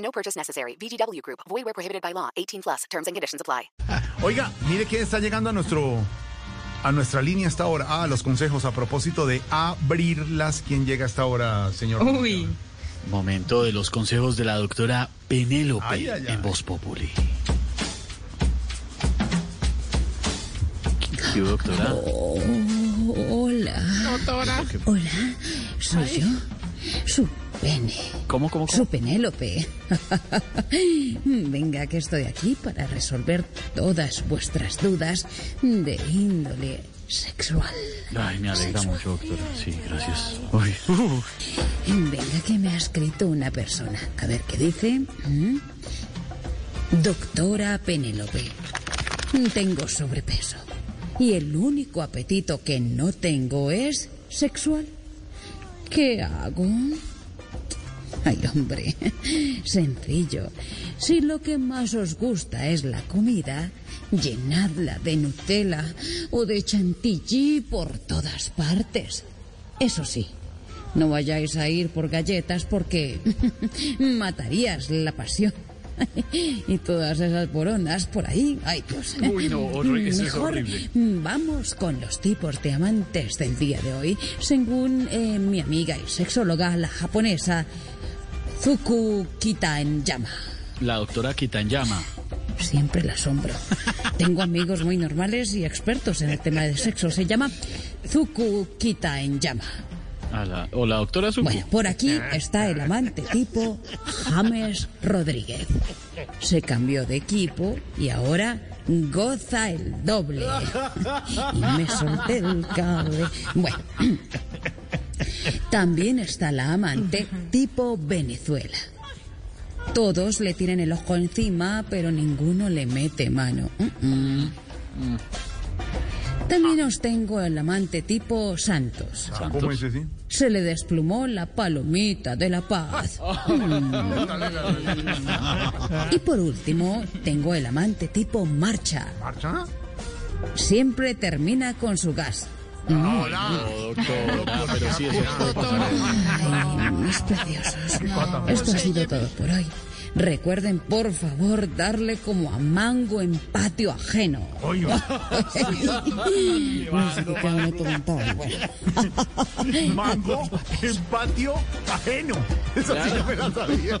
No purchase necessary. VGW Group. Void where prohibited by law. 18 plus. Terms and conditions apply. Oiga, mire quién está llegando a nuestro a nuestra línea hasta ahora. Ah, los consejos a propósito de abrirlas. ¿Quién llega hasta ahora, señor? Uy. Momento de los consejos de la doctora Penélope Ay, ay, ay. en Voz Populi. ¿Qué doctora? Hola. Hola. ¿Soy yo? Su pene. ¿Cómo, cómo, Su cómo? Penélope. Venga, que estoy aquí para resolver todas vuestras dudas de índole sexual. Ay, me alegra mucho, doctora. Sí, gracias. Uy, uh, Venga, que me ha escrito una persona. A ver qué dice. ¿Mm? Doctora Penélope. Tengo sobrepeso. Y el único apetito que no tengo es sexual. ¿Qué hago? Ay, hombre, sencillo. Si lo que más os gusta es la comida, llenadla de Nutella o de chantilly por todas partes. Eso sí, no vayáis a ir por galletas porque matarías la pasión. Y todas esas borondas por ahí, ay Dios. Uy, no, horri- eso es horrible. vamos con los tipos de amantes del día de hoy, según eh, mi amiga y sexóloga, la japonesa Zuku Kitanyama. la doctora Kitanyama. Siempre la asombro. Tengo amigos muy normales y expertos en el tema de sexo. Se llama Zuku Kitanyama. O la doctora. Bueno, por aquí está el amante tipo James Rodríguez. Se cambió de equipo y ahora goza el doble. Y me solté el cable. Bueno. También está la amante tipo Venezuela. Todos le tienen el ojo encima, pero ninguno le mete mano. También os tengo el amante tipo Santos. ¿Cómo es ese? Se le desplumó la palomita de la paz. Mm. Y por último, tengo el amante tipo Marcha. ¿Marcha? Siempre termina con su gas. No, doctora, pero sí, eso es Ay, mis preciosos. Esto ha sido todo por hoy. Recuerden, por favor, darle como a mango en patio ajeno. Oiga, No sé qué cada uno bueno. mango en patio ajeno. Esa sí no me la sabía.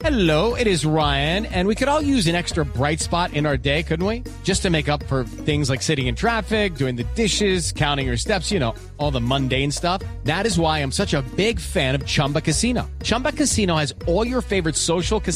Hello, it is Ryan, and we could all use an extra bright spot in our day, couldn't we? Just to make up for things like sitting in traffic, doing the dishes, counting your steps, you know, all the mundane stuff. That is why I'm such a big fan of Chumba Casino. Chumba Casino has all your favorite social casino